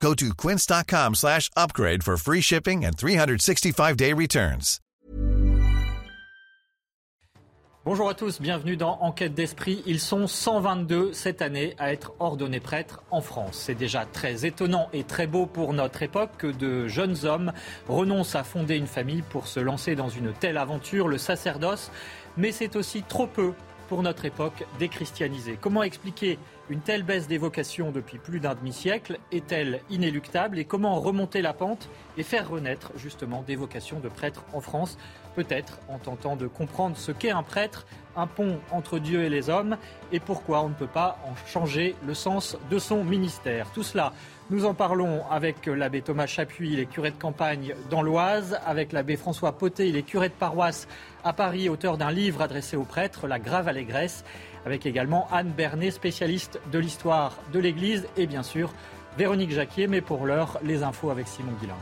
Go to quince.com slash upgrade for free shipping and 365-day returns. Bonjour à tous, bienvenue dans Enquête d'esprit. Ils sont 122 cette année à être ordonnés prêtres en France. C'est déjà très étonnant et très beau pour notre époque que de jeunes hommes renoncent à fonder une famille pour se lancer dans une telle aventure, le sacerdoce. Mais c'est aussi trop peu pour notre époque déchristianisée. Comment expliquer une telle baisse des vocations depuis plus d'un demi-siècle Est-elle inéluctable Et comment remonter la pente et faire renaître justement des vocations de prêtres en France? Peut-être en tentant de comprendre ce qu'est un prêtre, un pont entre Dieu et les hommes, et pourquoi on ne peut pas en changer le sens de son ministère. Tout cela, nous en parlons avec l'abbé Thomas Chapuis, il est curé de campagne dans l'Oise, avec l'abbé François Poté, il est curé de paroisse à Paris, auteur d'un livre adressé aux prêtres, La Grave Allégresse, avec également Anne Bernet, spécialiste de l'histoire de l'Église, et bien sûr Véronique Jacquier, mais pour l'heure, les infos avec Simon Guillain.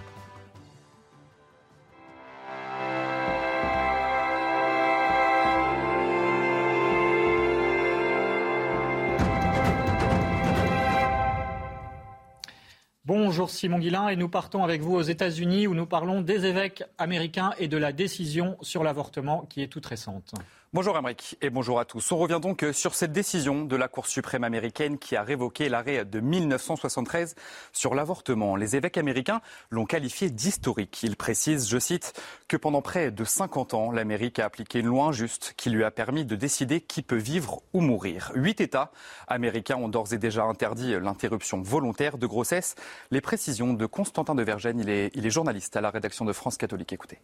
Bonjour Simon Guillain et nous partons avec vous aux États-Unis où nous parlons des évêques américains et de la décision sur l'avortement qui est toute récente. Bonjour Amric et bonjour à tous. On revient donc sur cette décision de la Cour suprême américaine qui a révoqué l'arrêt de 1973 sur l'avortement. Les évêques américains l'ont qualifié d'historique. Ils précisent, je cite, que pendant près de 50 ans, l'Amérique a appliqué une loi injuste qui lui a permis de décider qui peut vivre ou mourir. Huit États américains ont d'ores et déjà interdit l'interruption volontaire de grossesse. Les précisions de Constantin de Vergène, il est, il est journaliste à la rédaction de France Catholique. Écoutez.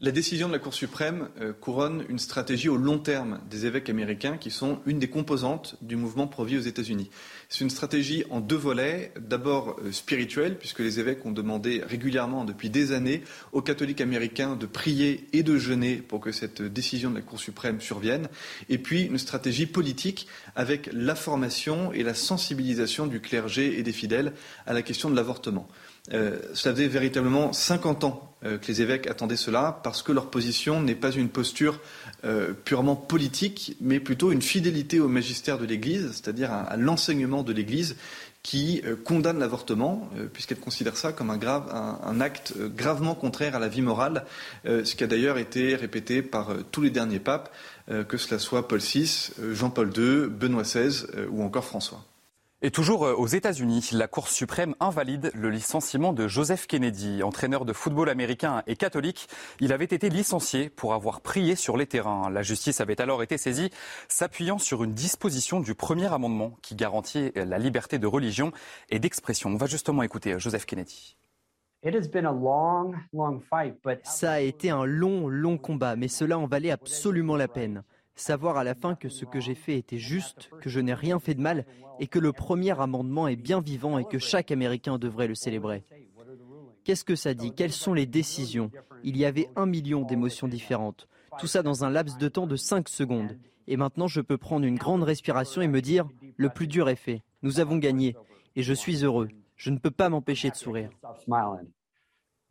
La décision de la Cour suprême euh, couronne une stratégie au long terme des évêques américains qui sont une des composantes du mouvement pro-vie aux États-Unis. C'est une stratégie en deux volets. D'abord euh, spirituelle, puisque les évêques ont demandé régulièrement depuis des années aux catholiques américains de prier et de jeûner pour que cette décision de la Cour suprême survienne. Et puis une stratégie politique avec la formation et la sensibilisation du clergé et des fidèles à la question de l'avortement. Euh, cela faisait véritablement 50 ans euh, que les évêques attendaient cela parce que leur position n'est pas une posture euh, purement politique, mais plutôt une fidélité au magistère de l'Église, c'est-à-dire à, à l'enseignement de l'Église qui euh, condamne l'avortement, euh, puisqu'elle considère ça comme un, grave, un, acte euh, gravement contraire à la vie morale, ce qui a d'ailleurs été répété par tous les derniers papes, que cela soit Paul VI, Jean-Paul II, Benoît XVI ou encore François. Et toujours aux États-Unis, la Cour suprême invalide le licenciement de Joseph Kennedy, entraîneur de football américain et catholique. Il avait été licencié pour avoir prié sur les terrains. La justice avait alors été saisie, s'appuyant sur une disposition du premier amendement qui garantit la liberté de religion et d'expression. On va justement écouter Joseph Kennedy. Ça a été un long, long combat, mais cela en valait absolument la peine savoir à la fin que ce que j'ai fait était juste, que je n'ai rien fait de mal et que le premier amendement est bien vivant et que chaque Américain devrait le célébrer. Qu'est-ce que ça dit? Quelles sont les décisions? Il y avait un million d'émotions différentes. Tout ça dans un laps de temps de 5 secondes. Et maintenant, je peux prendre une grande respiration et me dire, le plus dur est fait. Nous avons gagné. Et je suis heureux. Je ne peux pas m'empêcher de sourire.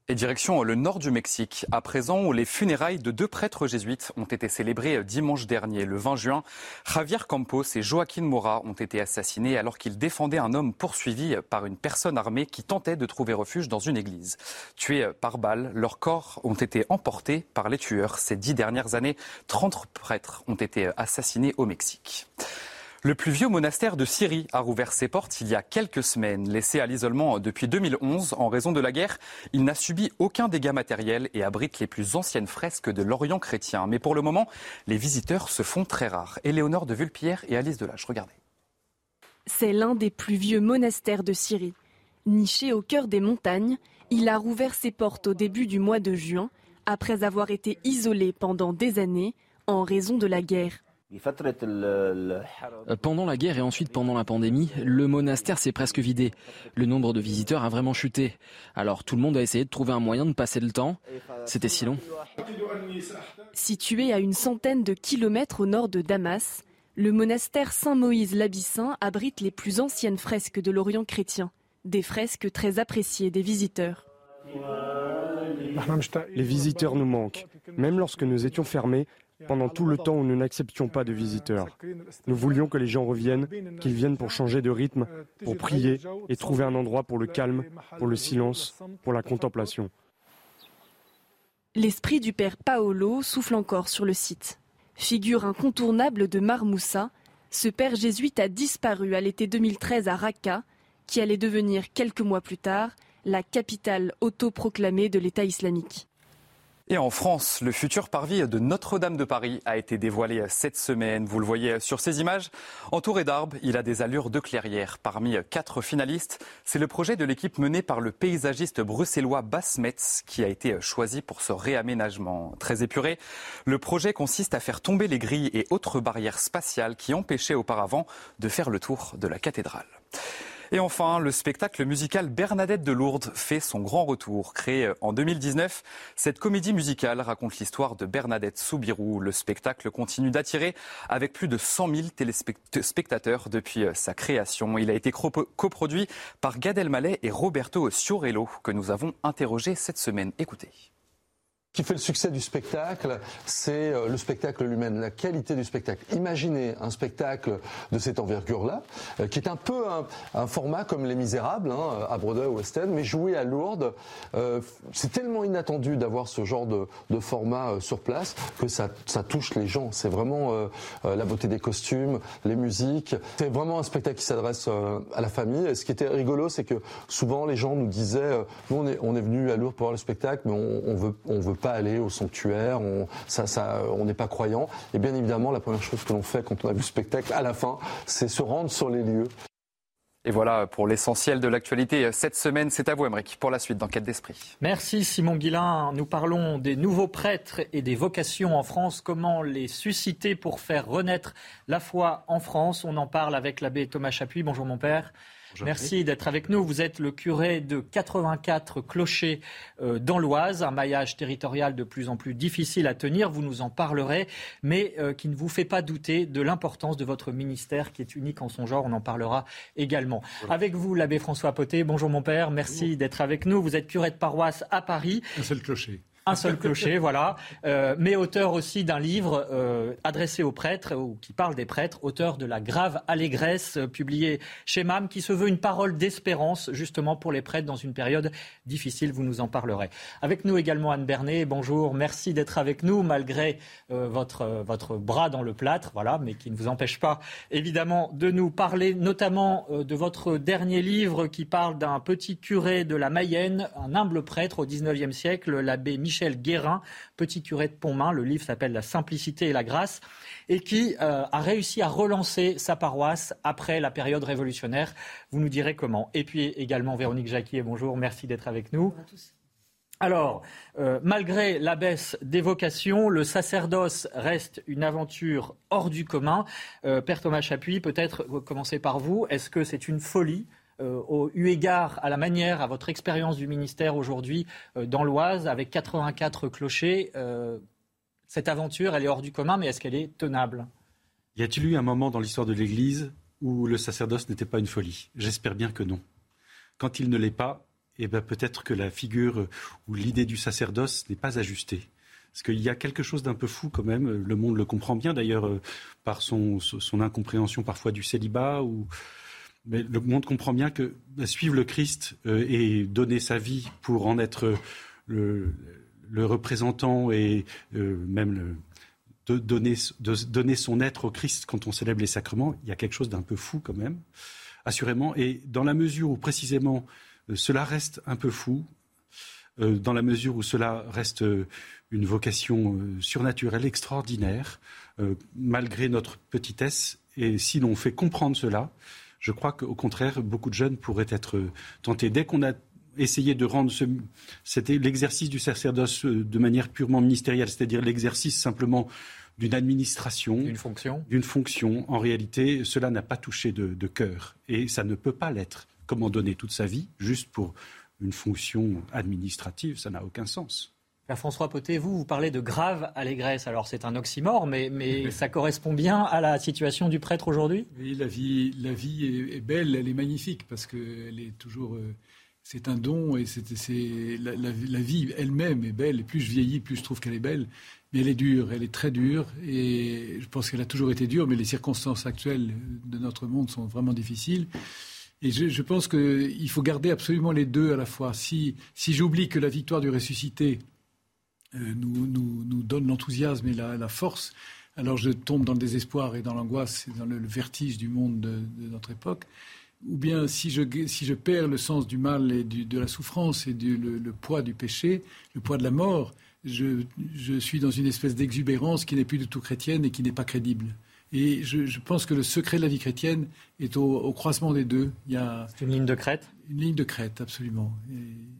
Et direction le nord du Mexique, à présent où les funérailles de deux prêtres jésuites ont été célébrées dimanche dernier, le 20 juin. Javier Campos et Joaquín Mora ont été assassinés alors qu'ils défendaient un homme poursuivi par une personne armée qui tentait de trouver refuge dans une église. Tués par balles, leurs corps ont été emportés par les tueurs. Ces dix dernières années, 30 prêtres ont été assassinés au Mexique. Le plus vieux monastère de Syrie a rouvert ses portes il y a quelques semaines. Laissé à l'isolement depuis 2011 en raison de la guerre, il n'a subi aucun dégât matériel et abrite les plus anciennes fresques de l'Orient chrétien. Mais pour le moment, les visiteurs se font très rares. Éléonore de Vulpierre et Alice Delage, regardez. C'est l'un des plus vieux monastères de Syrie. Niché au cœur des montagnes, il a rouvert ses portes au début du mois de juin, après avoir été isolé pendant des années en raison de la guerre. Pendant la guerre et ensuite pendant la pandémie, le monastère s'est presque vidé. Le nombre de visiteurs a vraiment chuté. Alors tout le monde a essayé de trouver un moyen de passer le temps. C'était si long. Situé à une centaine de kilomètres au nord de Damas, le monastère Saint-Moïse-l'Abyssin abrite les plus anciennes fresques de l'Orient chrétien. Des fresques très appréciées des visiteurs. Les visiteurs nous manquent. Même lorsque nous étions fermés, pendant tout le temps où nous n'acceptions pas de visiteurs. Nous voulions que les gens reviennent, qu'ils viennent pour changer de rythme, pour prier et trouver un endroit pour le calme, pour le silence, pour la contemplation. L'esprit du père Paolo souffle encore sur le site. Figure incontournable de Marmoussa, ce père jésuite a disparu à l'été 2013 à Raqqa, qui allait devenir quelques mois plus tard la capitale autoproclamée de l'État islamique. Et en France, le futur parvis de Notre-Dame de Paris a été dévoilé cette semaine. Vous le voyez sur ces images. Entouré d'arbres, il a des allures de clairière. Parmi quatre finalistes, c'est le projet de l'équipe menée par le paysagiste bruxellois Bas Metz qui a été choisi pour ce réaménagement. Très épuré, le projet consiste à faire tomber les grilles et autres barrières spatiales qui empêchaient auparavant de faire le tour de la cathédrale. Et enfin, le spectacle musical Bernadette de Lourdes fait son grand retour. Créé en 2019, cette comédie musicale raconte l'histoire de Bernadette Soubirou. Le spectacle continue d'attirer avec plus de 100 000 téléspectateurs depuis sa création. Il a été coproduit par Gad Elmaleh et Roberto Ciorello que nous avons interrogé cette semaine. Écoutez qui fait le succès du spectacle, c'est euh, le spectacle lui-même, la qualité du spectacle. Imaginez un spectacle de cette envergure-là, euh, qui est un peu un, format comme Les Misérables, hein, à Broadway ou West End, mais joué à Lourdes. Euh, c'est tellement inattendu d'avoir ce genre de, format sur place que ça, touche les gens. C'est vraiment la beauté des costumes, les musiques. C'est vraiment un spectacle qui s'adresse à la famille. Et ce qui était rigolo, c'est que souvent les gens nous disaient, nous on est, on est venu à Lourdes pour voir le spectacle, mais on, on veut, on veut pas aller au sanctuaire, on ça, ça, on n'est pas croyant. Et bien évidemment, la première chose que l'on fait quand on a vu le spectacle, à la fin, c'est se rendre sur les lieux. Et voilà pour l'essentiel de l'actualité cette semaine. C'est à vous, Emmerich, pour la suite d'Enquête d'Esprit. Merci, Simon Guillain. Nous parlons des nouveaux prêtres et des vocations en France. Comment les susciter pour faire renaître la foi en France? On en parle avec l'abbé Thomas Chapuis. Bonjour, mon père. Merci d'être avec nous. Vous êtes le curé de 84 clochers euh, dans l'Oise, un maillage territorial de plus en plus difficile à tenir. Vous nous en parlerez, mais euh, qui ne vous fait pas douter de l'importance de votre ministère qui est unique en son genre. On en parlera également. Avec vous, l'abbé François Poté. Bonjour mon père. Merci d'être avec nous. Vous êtes curé de paroisse à Paris. Un seul clocher un seul clocher, voilà, euh, mais auteur aussi d'un livre euh, adressé aux prêtres, ou qui parle des prêtres, auteur de La grave allégresse, euh, publié chez MAM, qui se veut une parole d'espérance, justement, pour les prêtres dans une période difficile, vous nous en parlerez. Avec nous également Anne Bernet, bonjour, merci d'être avec nous, malgré votre, votre bras dans le plâtre, voilà, mais qui ne vous empêche pas, évidemment, de nous parler notamment de votre dernier livre qui parle d'un petit curé de la Mayenne, un humble prêtre au XIXe siècle, l'abbé Michel Michel Guérin, petit curé de Pontmain. Le livre s'appelle La simplicité et la grâce et qui euh, a réussi à relancer sa paroisse après la période révolutionnaire. Vous nous direz comment. Et puis également Véronique Jacquier, bonjour, merci d'être avec nous. Alors, euh, malgré la baisse des vocations, le sacerdoce reste une aventure hors du commun. Euh, Père Thomas Chapuis, peut-être commencer par vous. Est-ce que c'est une folie au, eu égard à la manière, à votre expérience du ministère aujourd'hui euh, dans l'Oise, avec 84 clochers, euh, cette aventure, elle est hors du commun, mais est-ce qu'elle est tenable? Y a-t-il eu un moment dans l'histoire de l'Église où le sacerdoce n'était pas une folie? J'espère bien que non. Quand il ne l'est pas, eh ben peut-être que la figure ou l'idée du sacerdoce n'est pas ajustée. Parce qu'il y a quelque chose d'un peu fou quand même. Le monde le comprend bien d'ailleurs par son, son, incompréhension parfois du célibat ou mais le monde comprend bien que bah, suivre le Christ euh, et donner sa vie pour en être le, représentant et euh, même donner, son être au Christ quand on célèbre les sacrements, il y a quelque chose d'un peu fou quand même, assurément. Et dans la mesure où précisément euh, cela reste un peu fou, dans la mesure où cela reste une vocation surnaturelle extraordinaire, malgré notre petitesse, et si l'on fait comprendre cela, je crois qu'au contraire, beaucoup de jeunes pourraient être tentés. Dès qu'on a essayer de rendre l'exercice du sacerdoce euh, de manière purement ministérielle, c'est-à-dire l'exercice simplement d'une administration, d'une fonction. D'une fonction. En réalité, cela n'a pas touché de, de cœur et ça ne peut pas l'être. Comment donner toute sa vie juste pour une fonction administrative Ça n'a aucun sens. François Poté, vous, vous parlez de grave allégresse. Alors c'est un oxymore, mais, mais ça correspond bien à la situation du prêtre aujourd'hui? Oui, la vie, la vie est, belle, elle est magnifique, parce qu'elle est toujours... Euh, c'est un don, et c'est, la, la, vie elle-même est belle, et plus je vieillis, plus je trouve qu'elle est belle. Mais elle est dure, elle est très dure, et je pense qu'elle a toujours été dure, mais les circonstances actuelles de notre monde sont vraiment difficiles. Et je, je pense qu'il faut garder absolument les deux à la fois. Si, si j'oublie que la victoire du ressuscité euh, nous, nous, donne l'enthousiasme et la, force, alors je tombe dans le désespoir et dans l'angoisse et dans le, vertige du monde de, notre époque. Ou bien si je, si je perds le sens du mal et de la souffrance et du, le, poids du péché, le poids de la mort, je, je suis dans une espèce d'exubérance qui n'est plus du tout chrétienne et qui n'est pas crédible. Et je, je, pense que le secret de la vie chrétienne est au, au croisement des deux. Il y a une ligne de crête? Une ligne de crête, absolument. Et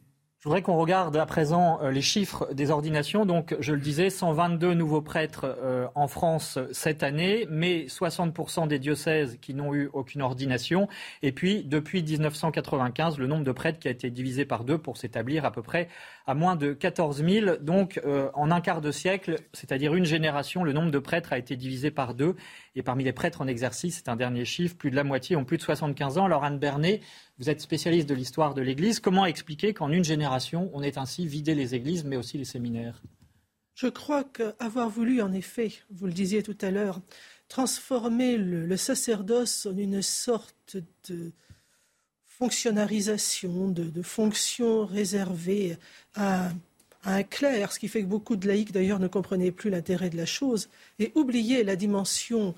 je voudrais qu'on regarde à présent euh, les chiffres des ordinations. Donc, je le disais, 122 nouveaux prêtres euh, en France cette année, mais 60% des diocèses qui n'ont eu aucune ordination. Et puis, depuis 1995, le nombre de prêtres qui a été divisé par deux pour s'établir à peu près à moins de 14 000. Donc, euh, en un quart de siècle, c'est-à-dire une génération, le nombre de prêtres a été divisé par deux. Et parmi les prêtres en exercice, c'est un dernier chiffre, plus de la moitié ont plus de 75 ans. Alors Anne Bernet, vous êtes spécialiste de l'histoire de l'Église. Comment expliquer qu'en une génération, on ait ainsi vidé les églises, mais aussi les séminaires? Je crois qu'avoir voulu, en effet, vous le disiez tout à l'heure, transformer le, sacerdoce en une sorte de fonctionnalisation, de, de fonction réservée à un clerc, ce qui fait que beaucoup de laïcs d'ailleurs ne comprenaient plus l'intérêt de la chose, et oublier la dimension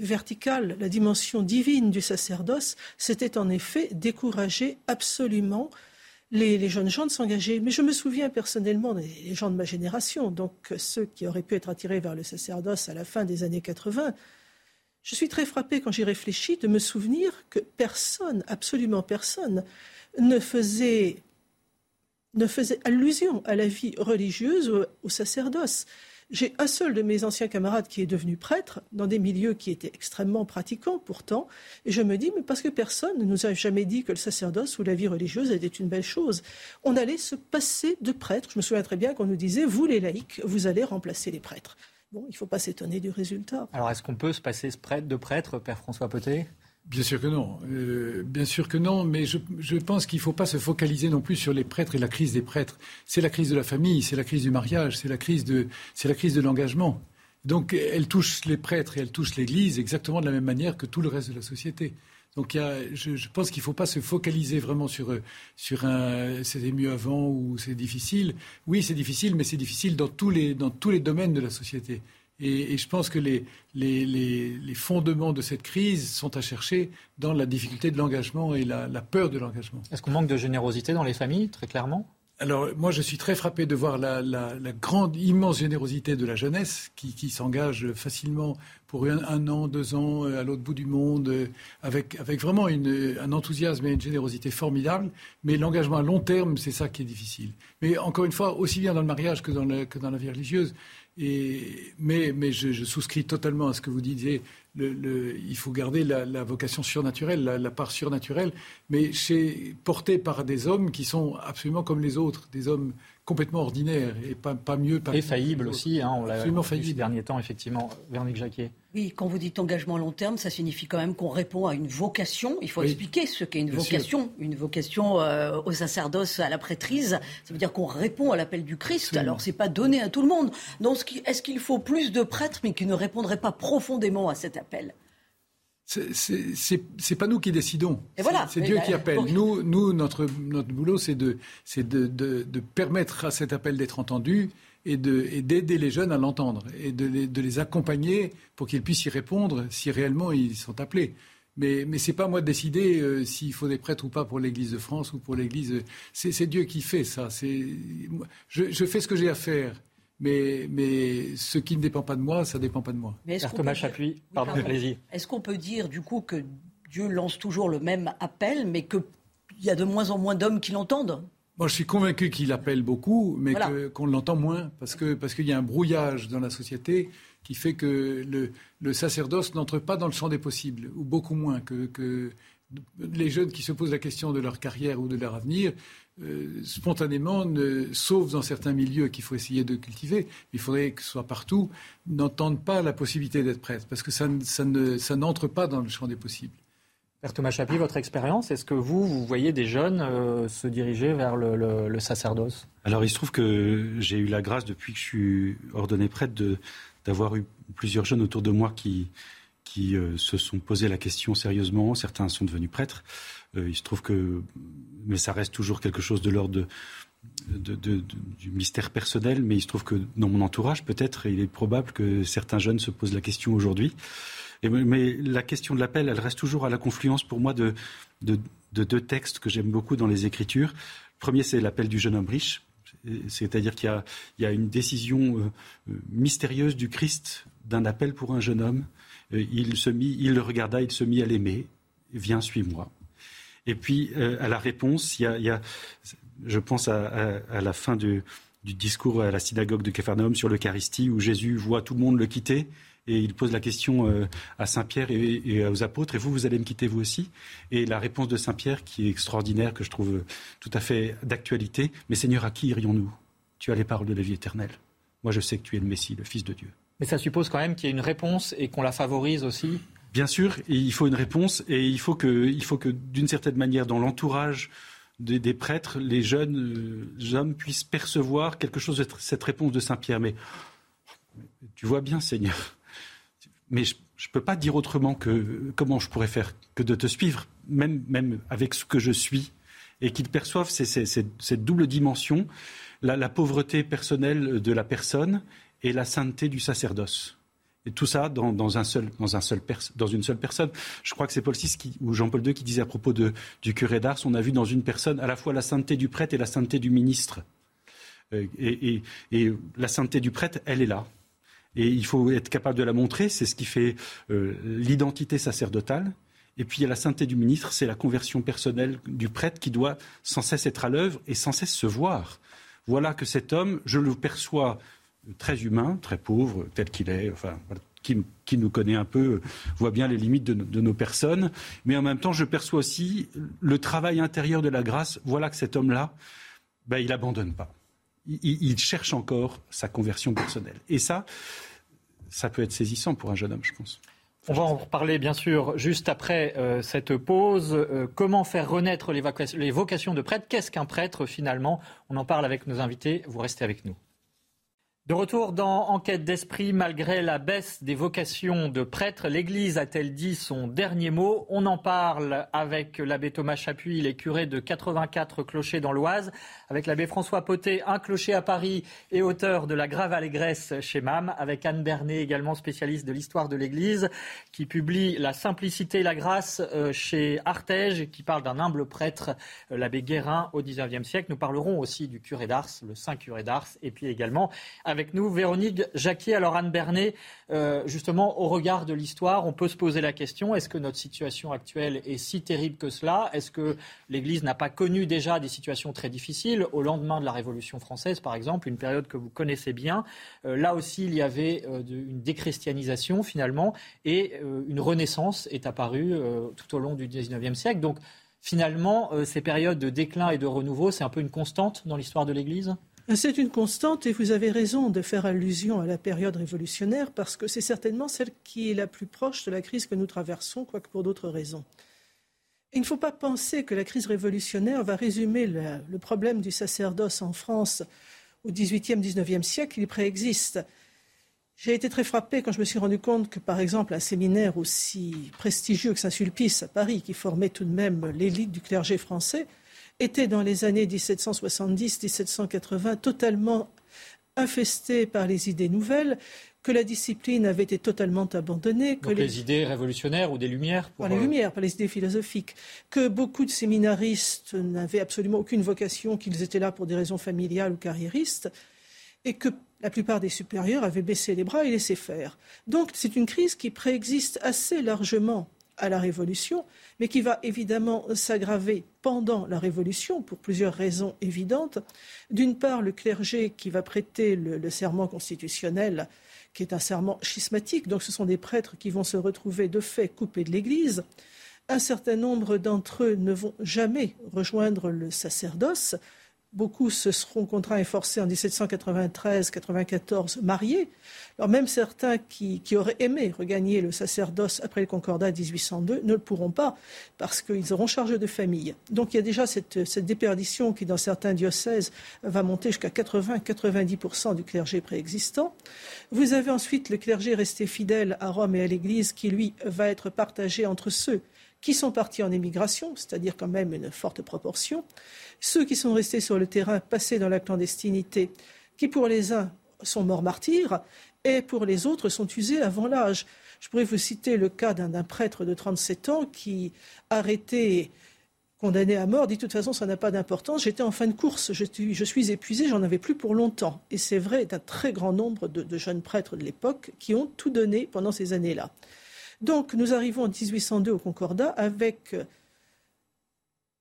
verticale, la dimension divine du sacerdoce, c'était en effet décourager absolument les, jeunes gens de s'engager. Mais je me souviens personnellement des gens de ma génération, donc ceux qui auraient pu être attirés vers le sacerdoce à la fin des années 80. Je suis très frappée quand j'y réfléchis de me souvenir que personne, absolument personne, ne faisait, ne faisait allusion à la vie religieuse ou au sacerdoce. J'ai un seul de mes anciens camarades qui est devenu prêtre dans des milieux qui étaient extrêmement pratiquants pourtant. Et je me dis, mais parce que personne ne nous a jamais dit que le sacerdoce ou la vie religieuse était une belle chose. On allait se passer de prêtres. Je me souviens très bien qu'on nous disait, vous les laïcs, vous allez remplacer les prêtres. Bon, il ne faut pas s'étonner du résultat. Alors, est-ce qu'on peut se passer de prêtre, Père François Potet? Bien sûr que non. Euh, bien sûr que non, mais je, pense qu'il ne faut pas se focaliser non plus sur les prêtres et la crise des prêtres. C'est la crise de la famille, c'est la crise du mariage, c'est la crise de, l'engagement. Donc elle touche les prêtres et elle touche l'Église exactement de la même manière que tout le reste de la société. Donc je, pense qu'il ne faut pas se focaliser vraiment sur, sur un c'était mieux avant ou c'est difficile. Oui, c'est difficile, mais c'est difficile dans tous, les, dans tous les domaines de la société. Et, je pense que les, les, fondements de cette crise sont à chercher dans la difficulté de l'engagement et la, peur de l'engagement. Est-ce qu'on manque de générosité dans les familles, très clairement? Alors, moi, je suis très frappé de voir la, grande, immense générosité de la jeunesse qui, s'engage facilement pour un, an, deux ans euh, à l'autre bout du monde, euh, avec, vraiment un enthousiasme et une générosité formidable. Mais l'engagement à long terme, c'est ça qui est difficile. Mais encore une fois, aussi bien dans le mariage que dans, que dans la vie religieuse, mais, je, souscris totalement à ce que vous disiez. il faut garder la, vocation surnaturelle, la, part surnaturelle, mais chez, portée par des hommes qui sont absolument comme les autres, des hommes complètement ordinaire et pas, pas mieux. Pas et faillible aussi, hein, on l'a vu ces derniers temps, effectivement. Véronique Jacquet. Oui, quand vous dites engagement à long terme, ça signifie quand même qu'on répond à une vocation. Il faut expliquer ce qu'est une vocation. Une vocation euh, au sacerdoce, à la prêtrise. Ça veut dire qu'on répond à l'appel du Christ. Alors, c'est pas donné à tout le monde. Donc, est-ce qu'il faut plus de prêtres, mais qui ne répondraient pas profondément à cet appel? C'est pas nous qui décidons. C'est Dieu qui appelle. Nous, nous, notre, notre boulot, c'est de, de, de, de, permettre à cet appel d'être entendu et d'aider les jeunes à l'entendre et de les, de les accompagner pour qu'ils puissent y répondre si réellement ils sont appelés. Mais, mais ce n'est pas moi de décider euh, s'il faut des prêtres ou pas pour l'Église de France ou pour l'Église. C'est Dieu qui fait ça. Je, je fais ce que j'ai à faire mais, mais ce qui ne dépend pas de moi, ça ne dépend pas de moi. est-ce Thomas Chapuis, pardon, allez-y. Est-ce qu'on peut dire du coup que Dieu lance toujours le même appel, mais qu'il y a de moins en moins d'hommes qui l'entendent? Moi, je suis convaincu qu'il appelle beaucoup, mais qu'on l'entend moins, parce qu'il parce qu'il y a un brouillage dans la société qui fait que le, le sacerdoce n'entre pas dans le champ des possibles, ou beaucoup moins que, que les jeunes qui se posent la question de leur carrière ou de leur avenir euh, spontanément, sauf dans certains milieux qu'il faut essayer de cultiver, il faudrait que ce soit partout, n'entendent pas la possibilité d'être prêtre, parce que ça, ça n'entre pas dans le champ des possibles. Père Thomas Chapi, votre expérience, est-ce que vous, vous voyez des jeunes euh, se diriger vers le, sacerdoce? Alors, il se trouve que j'ai eu la grâce, depuis que je suis ordonné prêtre, d'avoir eu plusieurs jeunes autour de moi qui, qui euh, se sont posé la question sérieusement. Certains sont devenus prêtres. Euh, il se trouve que, mais ça reste toujours quelque chose de l'ordre du mystère personnel. Mais il se trouve que dans mon entourage, peut-être, il est probable que certains jeunes se posent la question aujourd'hui. mais la question de l'appel, elle reste toujours à la confluence pour moi de, deux textes que j'aime beaucoup dans les Écritures. Le premier, c'est l'appel du jeune homme riche. C'est-à-dire qu'il y, a une décision euh, mystérieuse du Christ d'un appel pour un jeune homme. Euh, il se mit, il le regarda, il se mit à l'aimer. Viens, suis-moi. Et puis, euh, à la réponse, il y a, je pense à, la fin du, discours à la synagogue de Capharnaüm sur l'Eucharistie, où Jésus voit tout le monde le quitter, et il pose la question euh, à Saint-Pierre et, aux apôtres, et vous, vous allez me quitter vous aussi? Et la réponse de Saint-Pierre, qui est extraordinaire, que je trouve tout à fait d'actualité, mais Seigneur, à qui irions-nous? Tu as les paroles de la vie éternelle. Moi, je sais que tu es le Messie, le Fils de Dieu. Mais ça suppose quand même qu'il y ait une réponse et qu'on la favorise aussi Bien sûr, il faut une réponse et il faut que, que d'une certaine manière, dans l'entourage des, prêtres, les jeunes euh, hommes puissent percevoir quelque chose de cette réponse de Saint Pierre. Mais tu vois bien, Seigneur. Mais je ne peux pas dire autrement que comment je pourrais faire que de te suivre, même, même avec ce que je suis, et qu'ils perçoivent cette double dimension, la pauvreté personnelle de la personne et la sainteté du sacerdoce. Et tout ça dans, un seul, dans, une seule personne. Je crois que c'est Paul VI ou Jean-Paul II qui disait à propos du curé d'Ars, on a vu dans une personne à la fois la sainteté du prêtre et la sainteté du ministre. Euh, et, la sainteté du prêtre, elle est là. Et il faut être capable de la montrer, c'est ce qui fait euh, l'identité sacerdotale. Et puis il y a la sainteté du ministre, c'est la conversion personnelle du prêtre qui doit sans cesse être à l'œuvre et sans cesse se voir. Voilà que cet homme, je le perçois très humain, très pauvre, tel qu'il est, enfin, qui, nous connaît un peu, voit bien les limites de, nos personnes. Mais en même temps, je perçois aussi le travail intérieur de la grâce. Voilà que cet homme-là, ben, il n'abandonne pas. Il, cherche encore sa conversion personnelle. Et ça, ça peut être saisissant pour un jeune homme, je pense. On va en reparler bien sûr juste après euh, cette pause. Euh, comment faire renaître les vocations de prêtre Qu'est-ce qu'un prêtre finalement? On en parle avec nos invités. Vous restez avec nous. De retour dans Enquête d'esprit, malgré la baisse des vocations de prêtres, l'Église a-t-elle dit son dernier mot? On en parle avec l'abbé Thomas Chapuis, il est curé de 84 clochers dans l'Oise, avec l'abbé François Potet, un clocher à Paris et auteur de La Grave Allégresse chez MAM, avec Anne Bernet, également spécialiste de l'histoire de l'Église, qui publie La simplicité et la grâce euh, chez Artege, qui parle d'un humble prêtre, euh, l'abbé Guérin, au XIXe siècle. Nous parlerons aussi du curé d'Ars, le saint curé d'Ars, et puis également avec nous Véronique Jacquier. Alors Anne Bernet, euh, justement, au regard de l'histoire, on peut se poser la question, est-ce que notre situation actuelle est si terrible que cela? Est-ce que l'Église n'a pas connu déjà des situations très difficiles? Au lendemain de la Révolution française, par exemple, une période que vous connaissez bien euh, Là aussi, il y avait euh, une déchristianisation finalement et une renaissance est apparue tout au long du XIXe siècle. Donc finalement, ces périodes de déclin et de renouveau, c'est un peu une constante dans l'histoire de l'Église? C'est une constante et vous avez raison de faire allusion à la période révolutionnaire parce que c'est certainement celle qui est la plus proche de la crise que nous traversons, quoique pour d'autres raisons. Il ne faut pas penser que la crise révolutionnaire va résumer le, problème du sacerdoce en France au XVIIIe, XIXe siècle, il préexiste. J'ai été très frappé quand je me suis rendu compte que, par exemple, un séminaire aussi prestigieux que Saint-Sulpice à Paris, qui formait tout de même l'élite du clergé français, était dans les années 1770-1780 totalement infesté par les idées nouvelles, que la discipline avait été totalement abandonnée. Que les... idées révolutionnaires ou des Lumières Par les euh, Lumières, par les idées philosophiques. Que beaucoup de séminaristes n'avaient absolument aucune vocation, qu'ils étaient là pour des raisons familiales ou carriéristes, et que la plupart des supérieurs avaient baissé les bras et laissé faire. Donc c'est une crise qui préexiste assez largement à la Révolution, mais qui va évidemment s'aggraver pendant la Révolution pour plusieurs raisons évidentes. D'une part, le clergé qui va prêter le, serment constitutionnel, qui est un serment schismatique, donc ce sont des prêtres qui vont se retrouver de fait coupés de l'Église. Un certain nombre d'entre eux ne vont jamais rejoindre le sacerdoce. Beaucoup se seront contraints et forcés en 1793-94 mariés. Alors même certains qui, auraient aimé regagner le sacerdoce après le Concordat 1802 ne le pourront pas parce qu'ils auront charge de famille. Donc il y a déjà cette, cette déperdition qui, dans certains diocèses, va monter jusqu'à 80-90% du clergé préexistant. Vous avez ensuite le clergé resté fidèle à Rome et à l'Église qui, lui, va être partagé entre ceux qui sont partis en émigration, c'est-à-dire quand même une forte proportion, ceux qui sont restés sur le terrain, passés dans la clandestinité, qui pour les uns sont morts martyrs, et pour les autres sont usés avant l'âge. Je pourrais vous citer le cas d'un prêtre de 37 ans qui, arrêté, condamné à mort, dit de toute façon ça n'a pas d'importance, j'étais en fin de course, je suis, je suis épuisé, j'en avais plus pour longtemps. Et c'est vrai d'un très grand nombre de jeunes prêtres de l'époque qui ont tout donné pendant ces années-là. Donc nous arrivons en 1802 au Concordat avec euh,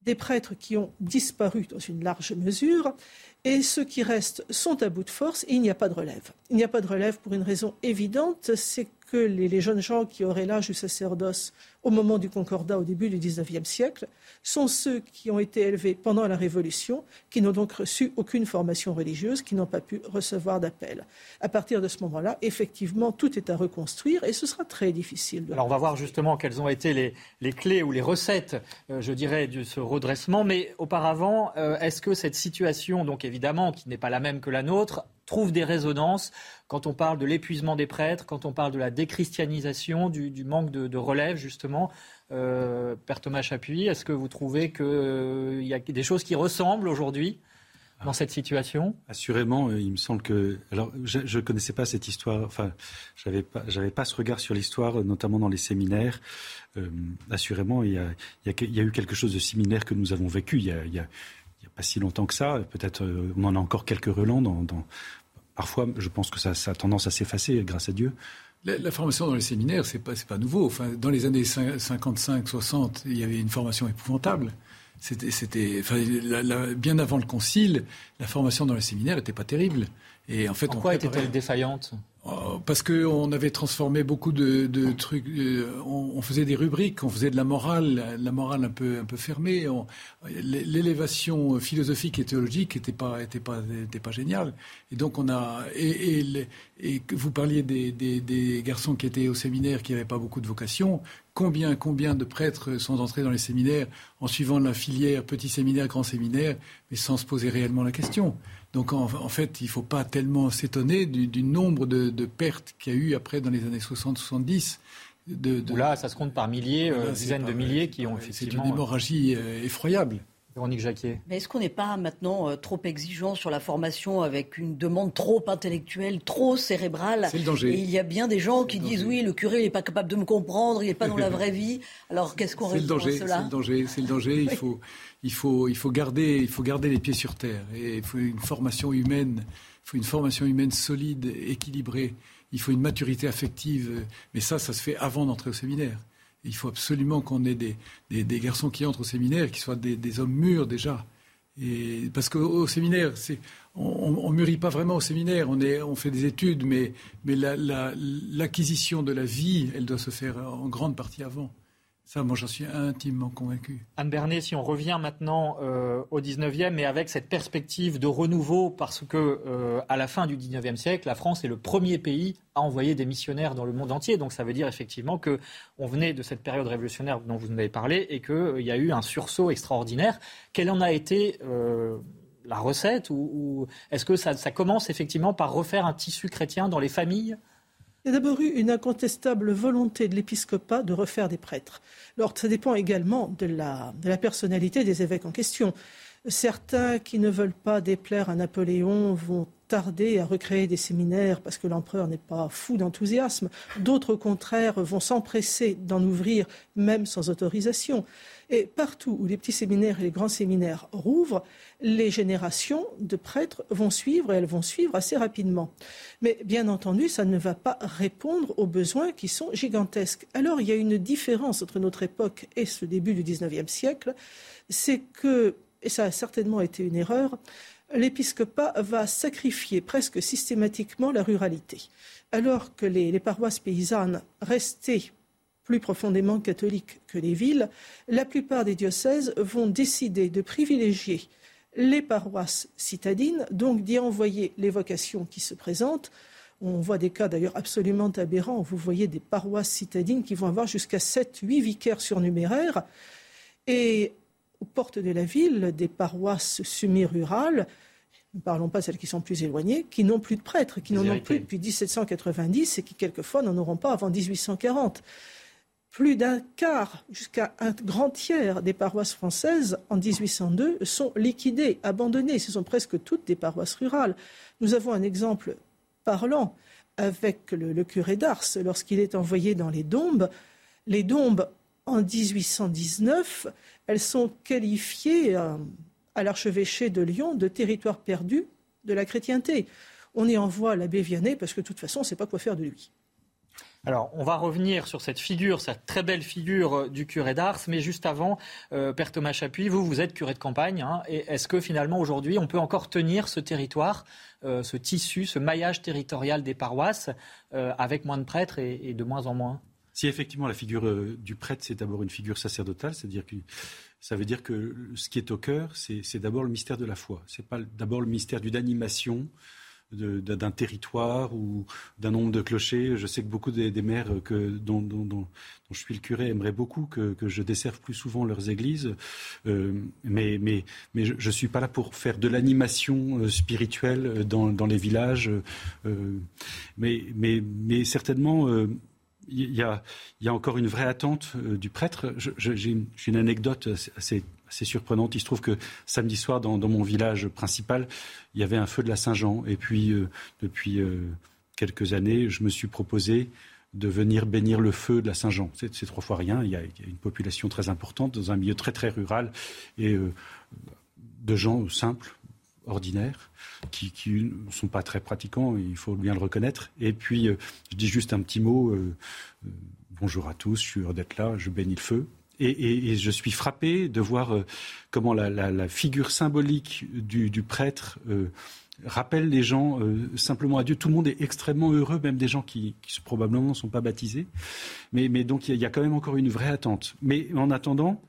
des prêtres qui ont disparu dans une large mesure et ceux qui restent sont à bout de force et il n'y a pas de relève. Il n'y a pas de relève pour une raison évidente, c'est que les, jeunes gens qui auraient l'âge du sacerdoce au moment du Concordat au début du XIXe siècle sont ceux qui ont été élevés pendant la Révolution, qui n'ont donc reçu aucune formation religieuse, qui n'ont pas pu recevoir d'appel. À partir de ce moment-là, effectivement, tout est à reconstruire et ce sera très difficile. Alors on va voir justement quelles ont été les, clés ou les recettes, euh, je dirais, de ce redressement. Mais auparavant, euh, est-ce que cette situation, donc évidemment, qui n'est pas la même que la nôtre, trouve des résonances quand on parle de l'épuisement des prêtres, quand on parle de la déchristianisation, du, manque de, relève, justement. Euh, Père Thomas Chapuis, est-ce que vous trouvez qu'il euh, y a des choses qui ressemblent aujourd'hui dans cette situation? Assurément, euh, il me semble que. Alors, je ne connaissais pas cette histoire. Enfin, j'avais pas, j'avais pas ce regard sur l'histoire, notamment dans les séminaires. assurément, il y, a, eu quelque chose de similaire que nous avons vécu. Il y a, il y a pas si longtemps que ça. Peut-être euh, on en a encore quelques relents. Dans, Parfois, je pense que ça, a tendance à s'effacer, grâce à Dieu. La, formation dans les séminaires, c'est pas, pas nouveau. Enfin, dans les années 55-60, il y avait une formation épouvantable. C'était, c'était, bien avant le concile, la formation dans les séminaires n'était pas terrible. Et en fait, Pourquoi était-elle défaillante? Parce qu'on avait transformé beaucoup de, trucs. Euh, on, faisait des rubriques, on faisait de la morale, la morale un peu, un peu fermée. L'élévation philosophique et théologique n'était pas, était pas, était pas géniale. Et donc on a. Et, et, vous parliez des, des, garçons qui étaient au séminaire, qui n'avaient pas beaucoup de vocation. Combien, combien de prêtres sont entrés dans les séminaires en suivant la filière petit séminaire, grand séminaire, mais sans se poser réellement la question? Donc en, fait, il ne faut pas tellement s'étonner du, nombre de, pertes qu'il y a eu après dans les années 60-70. De, Là, ça se compte par milliers, euh, dizaines de milliers qui ont effectivement. C'est une hémorragie euh, effroyable. Véronique Jacquier. Mais est-ce qu'on n'est pas maintenant euh, trop exigeant sur la formation avec une demande trop intellectuelle, trop cérébrale? C'est le danger. Et il y a bien des gens qui disent oui, le curé n'est pas capable de me comprendre, il n'est pas dans la vraie vie. Alors qu'est-ce qu'on répond à cela? C'est le danger. C'est le danger. Il faut, il faut, il faut garder, il faut garder les pieds sur terre. Et il faut une formation humaine, il faut une formation humaine solide, équilibrée. Il faut une maturité affective. Mais ça, ça se fait avant d'entrer au séminaire. Il faut absolument qu'on ait des, garçons qui entrent au séminaire, qui soient des, hommes mûrs déjà. Et, parce qu'au séminaire, on ne mûrit pas vraiment au séminaire, on, fait des études, mais l'acquisition de la vie, elle doit se faire en grande partie avant. Ça, moi, j'en suis intimement convaincu. Anne Bernet, si on revient maintenant euh, au 19e, mais avec cette perspective de renouveau, parce que euh, à la fin du 19e siècle, la France est le premier pays à envoyer des missionnaires dans le monde entier. Donc, ça veut dire effectivement que on venait de cette période révolutionnaire dont vous nous avez parlé et qu'il euh, y a eu un sursaut extraordinaire. Quelle en a été la recette ou, est-ce que ça commence effectivement par refaire un tissu chrétien dans les familles? Il y a d'abord eu une incontestable volonté de l'épiscopat de refaire des prêtres. Alors, ça dépend également de la, personnalité des évêques en question. Certains qui ne veulent pas déplaire à Napoléon vont tarder à recréer des séminaires parce que l'empereur n'est pas fou d'enthousiasme. D'autres, au contraire, vont s'empresser d'en ouvrir même sans autorisation. Et partout où les petits séminaires et les grands séminaires rouvrent, les générations de prêtres vont suivre et elles vont suivre assez rapidement. Mais bien entendu, ça ne va pas répondre aux besoins qui sont gigantesques. Alors il y a une différence entre notre époque et ce début du XIXe siècle, c'est que, et ça a certainement été une erreur, l'épiscopat va sacrifier presque systématiquement la ruralité. Alors que les, paroisses paysannes restaient plus profondément catholiques que les villes, la plupart des diocèses vont décider de privilégier les paroisses citadines, donc d'y envoyer les vocations qui se présentent. On voit des cas d'ailleurs absolument aberrants. Vous voyez des paroisses citadines qui vont avoir jusqu'à 7-8 vicaires surnuméraires. Et aux portes de la ville, des paroisses semi-rurales, ne parlons pas de celles qui sont plus éloignées, qui n'ont plus de prêtres, qui n'en ont plus depuis 1790 et qui quelquefois n'en auront pas avant 1840 plus d'un quart, jusqu'à un grand tiers des paroisses françaises en 1802 sont liquidées, abandonnées. Ce sont presque toutes des paroisses rurales. Nous avons un exemple parlant avec le, curé d'Ars lorsqu'il est envoyé dans les Dombes. Les Dombes, en 1819, elles sont qualifiées euh, à l'archevêché de Lyon de territoire perdu de la chrétienté. On y envoie l'abbé Vianney parce que de toute façon, on ne sait pas quoi faire de lui. Alors, on va revenir sur cette figure, cette très belle figure euh, du curé d'Ars, mais juste avant, euh, Père Thomas Chapuis, vous, vous êtes curé de campagne, hein, est-ce que finalement aujourd'hui, on peut encore tenir ce territoire, ce tissu, ce maillage territorial des paroisses, avec moins de prêtres et, de moins en moins? Si effectivement la figure du prêtre, c'est d'abord une figure sacerdotale, c'est-à-dire que ça veut dire que ce qui est au cœur, c'est d'abord le mystère de la foi. C'est pas d'abord le mystère d'une animation, d'un territoire ou d'un nombre de clochers. Je sais que beaucoup des, maires que, dont, je suis le curé aimeraient beaucoup que, je desserve plus souvent leurs églises. Euh, mais mais, mais je ne suis pas là pour faire de l'animation euh, spirituelle dans, les villages. Euh, mais, mais certainement il y, a, il y, a, encore une vraie attente du prêtre. J'ai une, anecdote assez, surprenante. Il se trouve que samedi soir, dans, mon village principal, il y avait un feu de la Saint-Jean. Et puis, euh, depuis euh, quelques années, je me suis proposé de venir bénir le feu de la Saint-Jean. C'est trois fois rien. Il y, a, une population très importante dans un milieu très très rural et euh, de gens simples, ordinaires, qui ne sont pas très pratiquants, il faut bien le reconnaître. Et puis, je dis juste un petit mot. bonjour à tous, je suis heureux d'être là, je bénis le feu. Et, je suis frappé de voir euh, comment la, figure symbolique du, prêtre euh, rappelle les gens euh, simplement à Dieu. Tout le monde est extrêmement heureux, même des gens qui, probablement ne sont pas baptisés. Mais, donc il y, a quand même encore une vraie attente. Mais en attendant,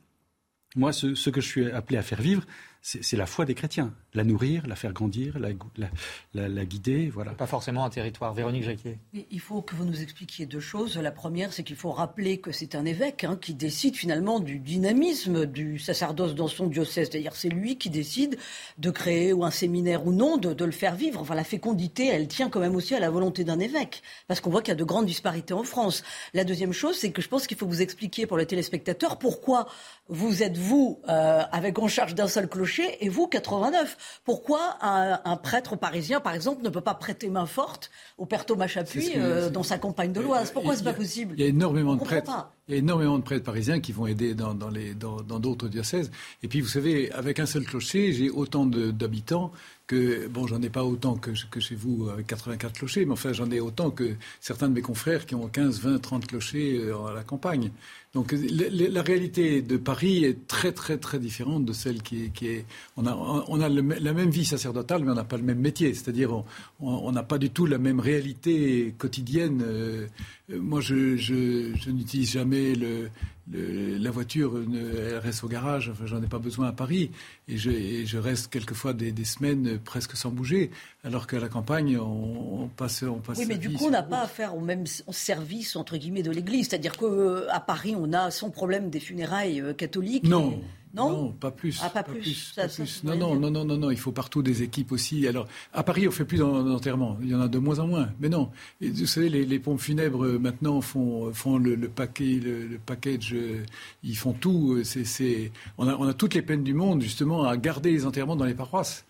moi, ce que je suis appelé à faire vivre, c'est la foi des chrétiens. La nourrir, la faire grandir, la, guider. Voilà. Pas forcément un territoire. Véronique Jacquier. Il faut que vous nous expliquiez deux choses. La première, c'est qu'il faut rappeler que c'est un évêque hein, qui décide finalement du dynamisme du sacerdoce dans son diocèse. C'est-à-dire c'est lui qui décide de créer ou un séminaire ou non, de, le faire vivre. Enfin, la fécondité, elle tient quand même aussi à la volonté d'un évêque. Parce qu'on voit qu'il y a de grandes disparités en France. La deuxième chose, c'est que je pense qu'il faut vous expliquer pour les téléspectateurs pourquoi vous êtes, vous, euh, avec en charge d'un seul clocher et vous 89. Pourquoi un, prêtre parisien, par exemple, ne peut pas prêter main forte au père Thomas Chapuis euh, dans sa campagne de l'Oise Pourquoi c'est pas possible? Il y a énormément de prêtres. Il y a énormément de prêtres parisiens qui vont aider dans, d'autres diocèses. Et puis, vous savez, avec un seul clocher, j'ai autant d'habitants que, bon, j'en ai pas autant que, chez vous avec 84 clochers, mais enfin, j'en ai autant que certains de mes confrères qui ont 15, 20, 30 clochers euh, à la campagne. Donc la, réalité de Paris est très très très différente de celle qui est. On a, on a la même vie sacerdotale, mais on n'a pas le même métier. C'est-à-dire on n'a pas du tout la même réalité quotidienne. Euh, moi, je, je n'utilise jamais le, la voiture, elle reste au garage. Enfin, j'en ai pas besoin à Paris. Et je, reste quelquefois des, semaines presque sans bouger. Alors qu'à la campagne, on, passe, on passe. Oui, mais du coup, on n'a pas affaire au même service entre guillemets de l'Église. C'est-à-dire qu'à Paris, on a son problème des funérailles euh, catholiques. Non. Non, pas plus. Ah, pas, plus. Ça, non, non, non, non, non, non, il faut partout des équipes aussi. Alors, à Paris, on fait plus d'enterrement. Il y en a de moins en moins. Mais non. vous savez, les, pompes funèbres, euh, maintenant, font, font le, paquet, le, package. Euh, ils font tout. C'est, on, a, on a toutes les peines du monde, justement, à garder les enterrements dans les paroisses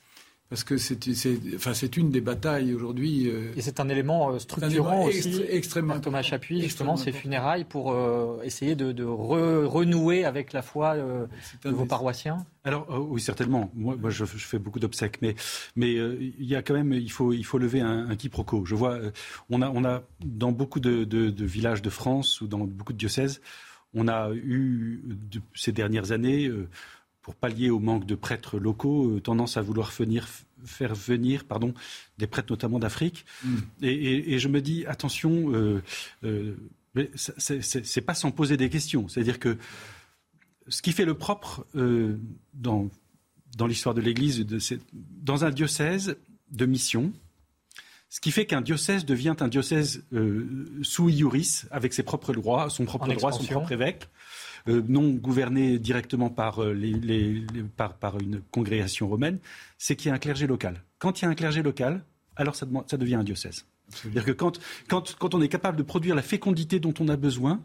parce que c'est enfin, une des batailles aujourd'hui. Euh, et c'est un élément euh, structurant aussi. extrêmement Thomas Chapuis, justement, ces funérailles pour euh, essayer de, renouer avec la foi de vos paroissiens. Alors oui, certainement. Moi, moi je, fais beaucoup d'obsèques, mais mais il y a quand même il faut il faut lever un, quiproquo. Je vois, on a on a dans beaucoup de, de, villages de France ou dans beaucoup de diocèses, on a eu ces dernières années pour pallier au manque de prêtres locaux, euh, tendance à vouloir faire venir pardon, des prêtres notamment d'Afrique. Mm. Et, je me dis, attention, euh, euh, c'est pas sans poser des questions. C'est-à-dire que ce qui fait le propre euh, dans, dans l'histoire de l'Église, dans un diocèse de mission, ce qui fait qu'un diocèse devient un diocèse sous iuris, avec ses propres lois, son propre droit, son propre évêque, euh, non gouverné directement par, euh, les, par, par, une congrégation romaine, c'est qu'il y a un clergé local. Quand il y a un clergé local, alors ça, ça devient un diocèse. C'est-à-dire que quand, quand, quand, on est capable de produire la fécondité dont on a besoin,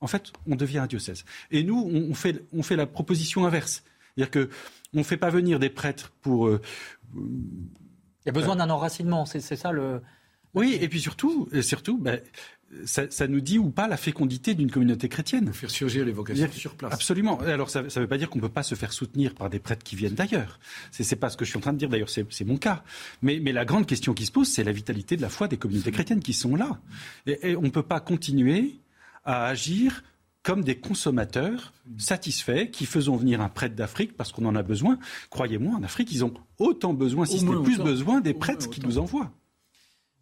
en fait, on devient un diocèse. Et nous, on, fait, on fait la proposition inverse. C'est-à-dire qu'on ne fait pas venir des prêtres pour... Euh, il y a besoin d'un enracinement, c'est ça le... Oui, et puis surtout, et surtout ben, ça, nous dit ou pas la fécondité d'une communauté chrétienne. Faire surgir les vocations sur place. Absolument. Alors ça ne veut pas dire qu'on ne peut pas se faire soutenir par des prêtres qui viennent d'ailleurs. Ce n'est pas ce que je suis en train de dire, d'ailleurs c'est mon cas. Mais, la grande question qui se pose, c'est la vitalité de la foi des communautés chrétiennes qui sont là. Et, on ne peut pas continuer à agir comme des consommateurs satisfaits qui faisons venir un prêtre d'Afrique parce qu'on en a besoin. Croyez-moi, en Afrique, ils ont autant besoin, si ce n'est plus besoin, des prêtres qui nous envoient.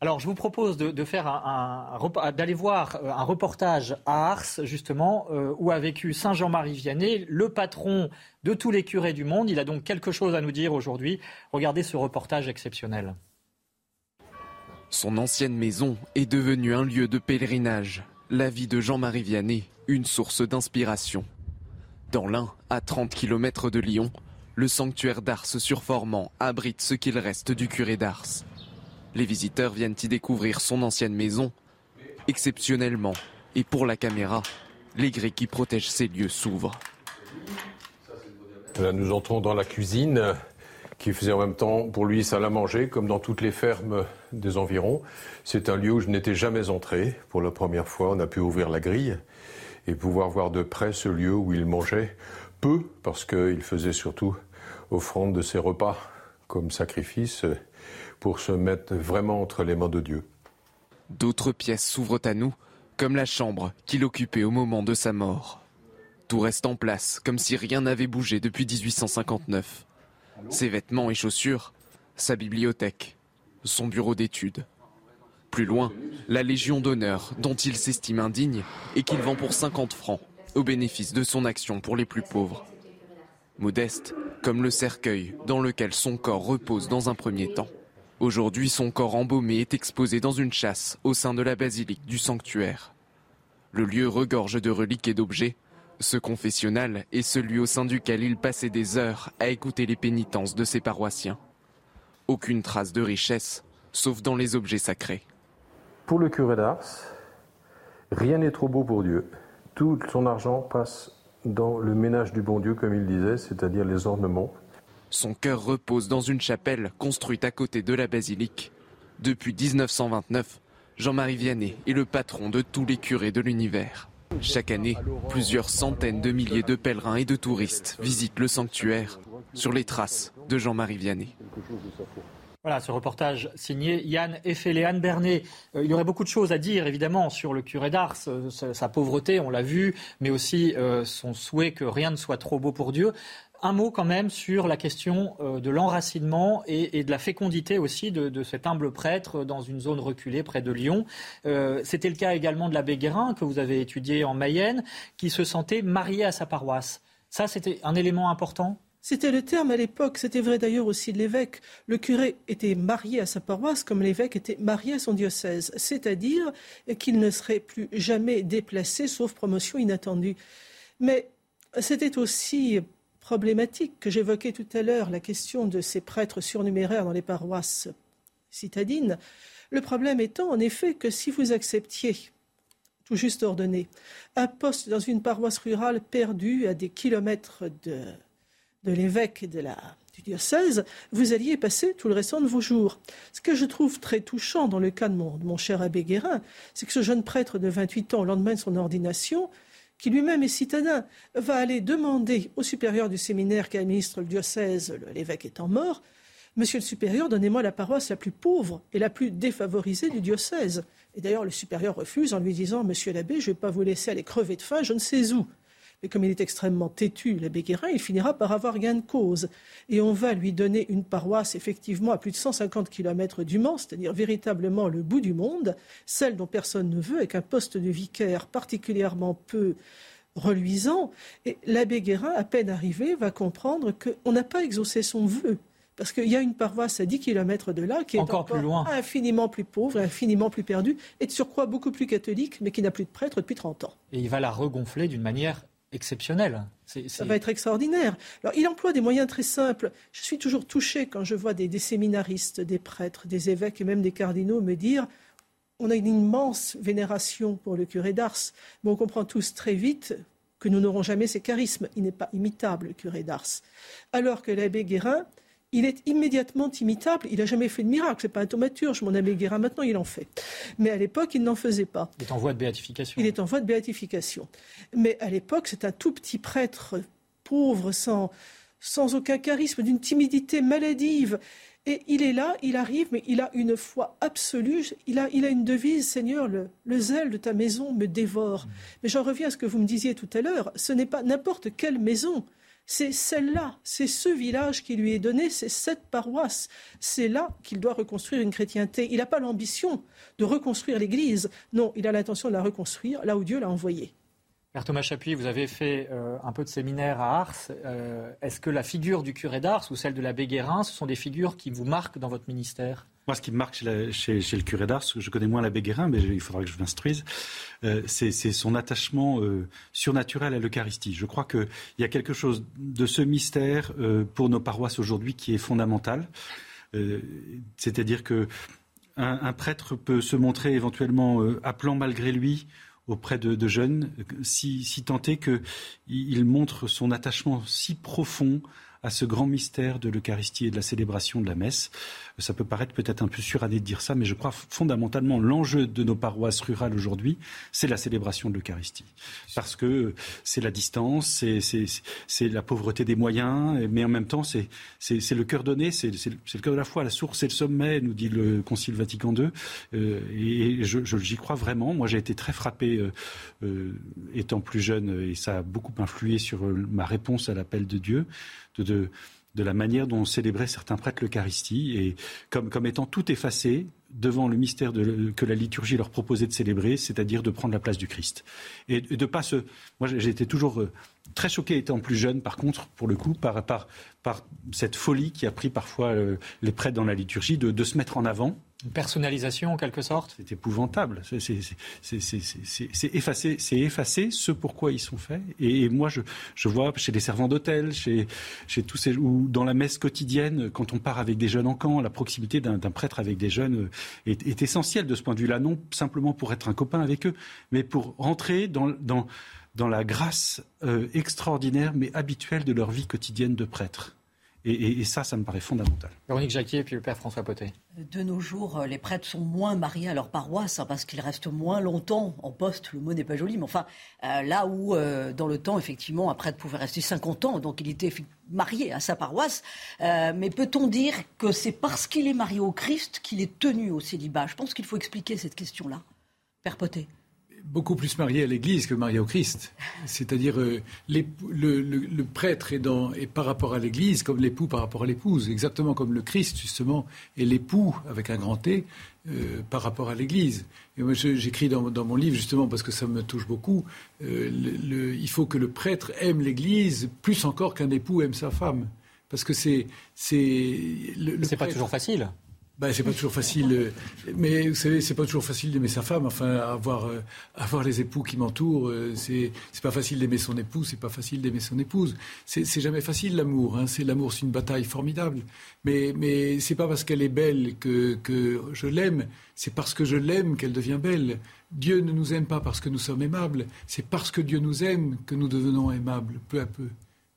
Alors, je vous propose un, d'aller voir euh, un reportage à Ars, justement, euh, où a vécu Saint Jean-Marie Vianney, le patron de tous les curés du monde. Il a donc quelque chose à nous dire aujourd'hui. Regardez ce reportage exceptionnel. Son ancienne maison est devenue un lieu de pèlerinage. La vie de Jean-Marie Vianney, une source d'inspiration. Dans l'un, à 30 km de Lyon, le sanctuaire d'Ars surformant abrite ce qu'il reste du curé d'Ars. Les visiteurs viennent y découvrir son ancienne maison. Exceptionnellement, et pour la caméra, les grilles qui protègent ces lieux s'ouvrent. Nous entrons dans la cuisine qui faisait en même temps pour lui salle à manger, comme dans toutes les fermes des environs. C'est un lieu où je n'étais jamais entré. Pour la première fois, on a pu ouvrir la grille et pouvoir voir de près ce lieu où il mangeait peu, parce qu'il faisait surtout offrande de ses repas comme sacrifice pour se mettre vraiment entre les mains de Dieu. D'autres pièces s'ouvrent à nous, comme la chambre qu'il occupait au moment de sa mort. Tout reste en place, comme si rien n'avait bougé depuis 1859. Ses vêtements et chaussures, sa bibliothèque, son bureau d'études. Plus loin, la Légion d'honneur dont il s'estime indigne et qu'il vend pour 50 francs au bénéfice de son action pour les plus pauvres. Modeste, comme le cercueil dans lequel son corps repose dans un premier temps. Aujourd'hui, son corps embaumé est exposé dans une chasse au sein de la basilique du sanctuaire. Le lieu regorge de reliques et d'objets. Ce confessionnal est celui au sein duquel il passait des heures à écouter les pénitences de ses paroissiens. Aucune trace de richesse, sauf dans les objets sacrés. Pour le curé d'Ars, rien n'est trop beau pour Dieu. Tout son argent passe dans le ménage du bon Dieu, comme il disait, c'est-à-dire les ornements, son cœur repose dans une chapelle construite à côté de la basilique. Depuis 1929, Jean-Marie Vianney est le patron de tous les curés de l'univers. Chaque année, plusieurs centaines de milliers de pèlerins et de touristes visitent le sanctuaire sur les traces de Jean-Marie Vianney. Voilà, ce reportage signé Yann Eiffel et Anne Bernet. Euh, il y aurait beaucoup de choses à dire, évidemment, sur le curé d'Ars, euh, sa, pauvreté, on l'a vu, mais aussi euh, son souhait que rien ne soit trop beau pour Dieu. Un mot quand même sur la question euh, de l'enracinement et, de la fécondité aussi de, cet humble prêtre dans une zone reculée près de Lyon. Euh, c'était le cas également de l'abbé Guérin que vous avez étudié en Mayenne, qui se sentait marié à sa paroisse. Ça, c'était un élément important? C'était le terme à l'époque, c'était vrai d'ailleurs aussi de l'évêque. Le curé était marié à sa paroisse comme l'évêque était marié à son diocèse, c'est-à-dire qu'il ne serait plus jamais déplacé sauf promotion inattendue. Mais c'était aussi problématique que j'évoquais tout à l'heure, la question de ces prêtres surnuméraires dans les paroisses citadines. Le problème étant en effet que si vous acceptiez, tout juste ordonné, un poste dans une paroisse rurale perdue à des kilomètres de, de l'évêque et de la, du diocèse, vous alliez passer tout le restant de vos jours. Ce que je trouve très touchant dans le cas de mon, de mon cher abbé Guérin, c'est que ce jeune prêtre de 28 ans, au lendemain de son ordination, qui lui-même est citadin, va aller demander au supérieur du séminaire qui administre le diocèse, l'évêque étant mort, Monsieur le supérieur, donnez-moi la paroisse la plus pauvre et la plus défavorisée du diocèse. Et d'ailleurs, le supérieur refuse en lui disant Monsieur l'abbé, je ne vais pas vous laisser aller crever de faim, je ne sais où. Mais comme il est extrêmement têtu, l'abbé Guérin, il finira par avoir gain de cause. Et on va lui donner une paroisse, effectivement, à plus de 150 km du Mans, c'est-à-dire véritablement le bout du monde, celle dont personne ne veut, avec un poste de vicaire particulièrement peu reluisant. Et l'abbé Guérin, à peine arrivé, va comprendre qu'on n'a pas exaucé son vœu. Parce qu'il y a une paroisse à 10 km de là qui est encore, plus loin. infiniment plus pauvre, infiniment plus perdue, et de surcroît beaucoup plus catholique, mais qui n'a plus de prêtre depuis 30 ans. Et il va la regonfler d'une manière exceptionnelle. Ça va être extraordinaire. Alors, il emploie des moyens très simples. Je suis toujours touché quand je vois des, des séminaristes, des prêtres, des évêques et même des cardinaux me dire on a une immense vénération pour le curé d'Ars, mais on comprend tous très vite que nous n'aurons jamais ses charismes. Il n'est pas imitable, le curé d'Ars. Alors que l'abbé Guérin, il est immédiatement imitable. Il n'a jamais fait de miracle. Ce n'est pas un thaumaturge. Mon abbé Guérin, maintenant, il en fait. Mais à l'époque, il n'en faisait pas. Il est en voie de béatification. Il est en voie de béatification. Mais à l'époque, c'est un tout petit prêtre pauvre, sans, sans aucun charisme, d'une timidité maladive. Et il est là, il arrive, mais il a une foi absolue. Il a, il a une devise, Seigneur, le, le zèle de ta maison me dévore. Mais j'en reviens à ce que vous me disiez tout à l'heure. Ce n'est pas n'importe quelle maison. C'est celle-là, c'est ce village qui lui est donné, c'est cette paroisse. C'est là qu'il doit reconstruire une chrétienté. Il n'a pas l'ambition de reconstruire l'Église. Non, il a l'intention de la reconstruire là où Dieu l'a envoyé. Père Thomas Chapuis, vous avez fait euh, un peu de séminaire à Ars. Euh, Est-ce que la figure du curé d'Ars ou celle de l'abbé Guérin, ce sont des figures qui vous marquent dans votre ministère? Moi, ce qui me marque chez, le curé d'Ars, je connais moins l'abbé Guérin, mais il faudra que je m'instruise, euh, c'est son attachement euh, surnaturel à l'Eucharistie. Je crois qu'il y a quelque chose de ce mystère euh, pour nos paroisses aujourd'hui qui est fondamental. C'est-à-dire que un, prêtre peut se montrer éventuellement appelant malgré lui auprès de, jeunes, si, si est qu'il il montre son attachement si profond à ce grand mystère de l'Eucharistie et de la célébration de la messe. Ça peut paraître peut-être un peu suranné de dire ça, mais je crois fondamentalement l'enjeu de nos paroisses rurales aujourd'hui, c'est la célébration de l'Eucharistie. Parce que c'est la distance, c'est la pauvreté des moyens, mais en même temps, c'est le cœur donné, c'est le cœur de la foi. La source et le sommet, nous dit le Concile Vatican II. Euh, et j'y crois vraiment. Moi, j'ai été très frappé euh, euh, étant plus jeune, et ça a beaucoup influé sur ma réponse à l'appel de Dieu de, la manière dont célébraient certains prêtres l'Eucharistie, et comme, comme étant tout effacé devant le mystère que la liturgie leur proposait de célébrer, c'est-à-dire de prendre la place du Christ. De pas se... Moi, été toujours euh, très choqué étant plus jeune, par contre, pour le coup, par, par, par cette folie qui a pris parfois euh, les prêtres dans la liturgie de, de se mettre en avant une personnalisation en quelque sorte? C'est épouvantable. C'est effacer, effacer ce pourquoi ils sont faits. Et, moi, je, je, vois chez les servants d'hôtel, chez, chez tous ces, ou dans la messe quotidienne, quand on part avec des jeunes en camp, la proximité d'un prêtre avec des jeunes est, est essentielle de ce point de vue-là, non simplement pour être un copain avec eux, mais pour rentrer dans, dans, dans la grâce euh, extraordinaire mais habituelle de leur vie quotidienne de prêtre. Et, et, et, ça, ça me paraît fondamental. Véronique Jacquier et puis le père François Potet. De nos jours, les prêtres sont moins mariés à leur paroisse hein, parce qu'ils restent moins longtemps en poste. Le mot n'est pas joli, mais enfin, euh, là où euh, dans le temps, effectivement, un prêtre pouvait rester 50 ans, donc il était marié à sa paroisse. Euh, mais peut-on dire que c'est parce qu'il est marié au Christ qu'il est tenu au célibat? Je pense qu'il faut expliquer cette question-là. Père Potet beaucoup plus marié à l'Église que marié au Christ. C'est-à-dire euh, le, le, le, prêtre est, dans, est par rapport à l'Église comme l'époux par rapport à l'épouse, exactement comme le Christ justement est l'époux avec un grand T euh, par rapport à l'Église. Et moi j'écris dans, dans, mon livre justement parce que ça me touche beaucoup. Euh, il faut que le prêtre aime l'Église plus encore qu'un époux aime sa femme, parce que c'est c'est c'est pas toujours facile. Ben, c'est pas toujours facile, euh, mais vous savez, c'est pas toujours facile d'aimer sa femme. Enfin, avoir, euh, les époux qui m'entourent, euh, c'est, pas facile d'aimer son époux, c'est pas facile d'aimer son épouse. C'est, jamais facile l'amour. Hein. C'est l'amour, c'est une bataille formidable. Mais, mais c'est pas parce qu'elle est belle que, je l'aime. C'est parce que je l'aime qu'elle devient belle. Dieu ne nous aime pas parce que nous sommes aimables. C'est parce que Dieu nous aime que nous devenons aimables, peu à peu.